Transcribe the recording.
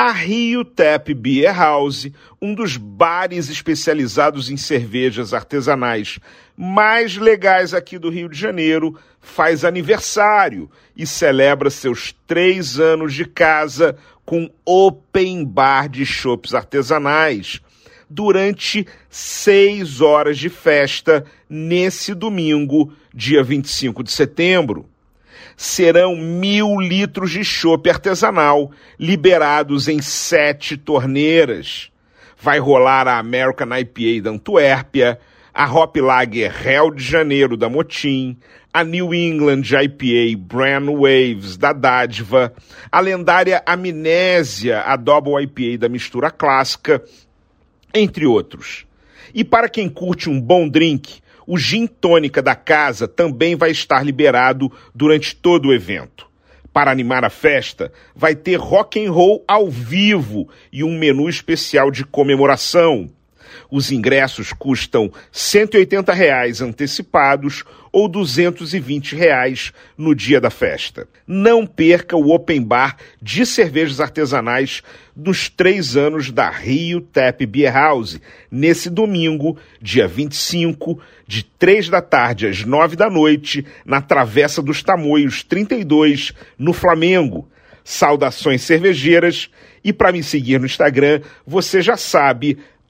A Rio Tap Beer House, um dos bares especializados em cervejas artesanais mais legais aqui do Rio de Janeiro, faz aniversário e celebra seus três anos de casa com open bar de chopps artesanais durante seis horas de festa nesse domingo, dia 25 de setembro serão mil litros de chopp artesanal liberados em sete torneiras. Vai rolar a American IPA da Antuérpia, a Hop Lager Rio de Janeiro da Motim, a New England IPA Brand Waves da Dádiva, a lendária Amnésia, a Double IPA da mistura clássica, entre outros. E para quem curte um bom drink, o gin tônica da casa também vai estar liberado durante todo o evento. Para animar a festa, vai ter rock and roll ao vivo e um menu especial de comemoração. Os ingressos custam 180 reais antecipados ou 220 reais no dia da festa. Não perca o open bar de cervejas artesanais dos três anos da Rio Tap Beer House, nesse domingo, dia 25, de três da tarde às nove da noite, na Travessa dos Tamoios 32, no Flamengo. Saudações cervejeiras e para me seguir no Instagram, você já sabe,